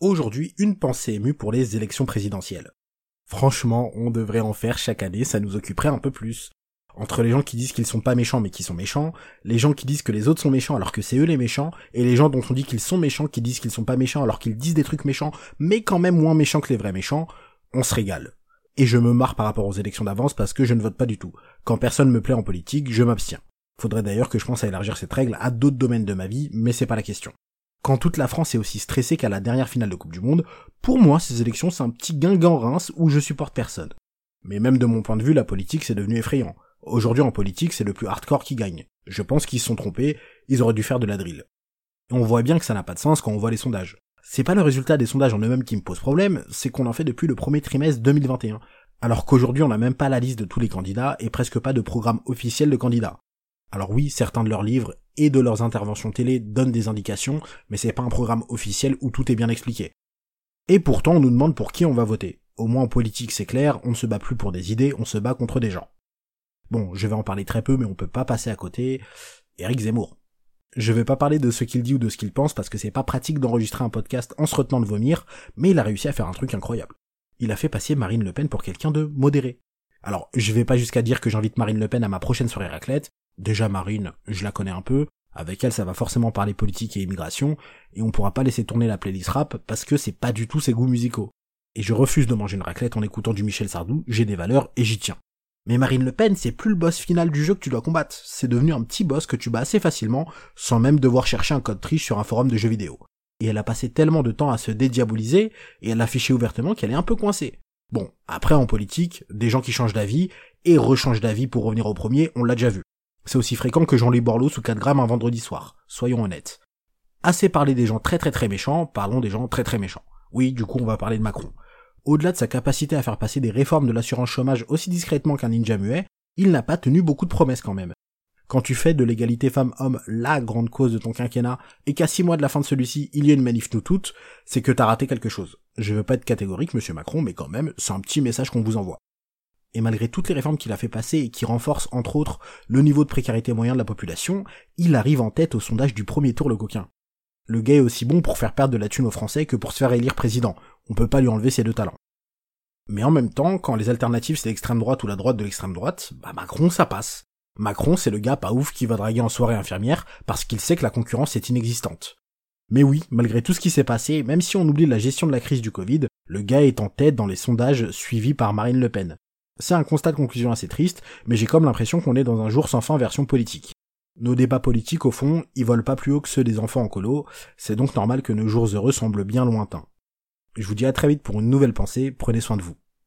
Aujourd'hui, une pensée émue pour les élections présidentielles. Franchement, on devrait en faire chaque année, ça nous occuperait un peu plus. Entre les gens qui disent qu'ils sont pas méchants mais qui sont méchants, les gens qui disent que les autres sont méchants alors que c'est eux les méchants, et les gens dont on dit qu'ils sont méchants qui disent qu'ils sont pas méchants alors qu'ils disent des trucs méchants mais quand même moins méchants que les vrais méchants, on se régale. Et je me marre par rapport aux élections d'avance parce que je ne vote pas du tout. Quand personne me plaît en politique, je m'abstiens. Faudrait d'ailleurs que je pense à élargir cette règle à d'autres domaines de ma vie, mais c'est pas la question. Quand toute la France est aussi stressée qu'à la dernière finale de Coupe du Monde, pour moi ces élections c'est un petit guingamp rince où je supporte personne. Mais même de mon point de vue, la politique c'est devenu effrayant. Aujourd'hui en politique c'est le plus hardcore qui gagne. Je pense qu'ils se sont trompés, ils auraient dû faire de la drill. Et on voit bien que ça n'a pas de sens quand on voit les sondages. C'est pas le résultat des sondages en eux-mêmes qui me pose problème, c'est qu'on en fait depuis le premier trimestre 2021. Alors qu'aujourd'hui on n'a même pas la liste de tous les candidats et presque pas de programme officiel de candidats. Alors oui, certains de leurs livres et de leurs interventions télé donnent des indications, mais c'est pas un programme officiel où tout est bien expliqué. Et pourtant, on nous demande pour qui on va voter. Au moins en politique, c'est clair, on ne se bat plus pour des idées, on se bat contre des gens. Bon, je vais en parler très peu, mais on peut pas passer à côté. Eric Zemmour. Je vais pas parler de ce qu'il dit ou de ce qu'il pense parce que c'est pas pratique d'enregistrer un podcast en se retenant de vomir, mais il a réussi à faire un truc incroyable. Il a fait passer Marine Le Pen pour quelqu'un de modéré. Alors, je vais pas jusqu'à dire que j'invite Marine Le Pen à ma prochaine soirée raclette, Déjà Marine, je la connais un peu. Avec elle, ça va forcément parler politique et immigration, et on pourra pas laisser tourner la playlist rap parce que c'est pas du tout ses goûts musicaux. Et je refuse de manger une raclette en écoutant du Michel Sardou, j'ai des valeurs et j'y tiens. Mais Marine Le Pen, c'est plus le boss final du jeu que tu dois combattre. C'est devenu un petit boss que tu bats assez facilement, sans même devoir chercher un code triche sur un forum de jeux vidéo. Et elle a passé tellement de temps à se dédiaboliser, et à l'afficher ouvertement qu'elle est un peu coincée. Bon, après en politique, des gens qui changent d'avis, et rechangent d'avis pour revenir au premier, on l'a déjà vu. C'est aussi fréquent que Jean-Louis Borloo sous 4 grammes un vendredi soir, soyons honnêtes. Assez parlé des gens très très très méchants, parlons des gens très très méchants. Oui, du coup on va parler de Macron. Au-delà de sa capacité à faire passer des réformes de l'assurance chômage aussi discrètement qu'un ninja muet, il n'a pas tenu beaucoup de promesses quand même. Quand tu fais de l'égalité femmes-hommes la grande cause de ton quinquennat, et qu'à six mois de la fin de celui-ci, il y a une manif nous toutes, c'est que t'as raté quelque chose. Je veux pas être catégorique, monsieur Macron, mais quand même, c'est un petit message qu'on vous envoie et malgré toutes les réformes qu'il a fait passer et qui renforcent entre autres le niveau de précarité moyen de la population, il arrive en tête au sondage du premier tour le coquin. Le gars est aussi bon pour faire perdre de la thune aux Français que pour se faire élire président. On peut pas lui enlever ses deux talents. Mais en même temps, quand les alternatives c'est l'extrême droite ou la droite de l'extrême droite, bah Macron ça passe. Macron c'est le gars pas ouf qui va draguer en soirée infirmière parce qu'il sait que la concurrence est inexistante. Mais oui, malgré tout ce qui s'est passé, même si on oublie la gestion de la crise du Covid, le gars est en tête dans les sondages suivis par Marine Le Pen. C'est un constat de conclusion assez triste, mais j'ai comme l'impression qu'on est dans un jour sans fin version politique. Nos débats politiques, au fond, ils volent pas plus haut que ceux des enfants en colo, c'est donc normal que nos jours heureux semblent bien lointains. Je vous dis à très vite pour une nouvelle pensée, prenez soin de vous.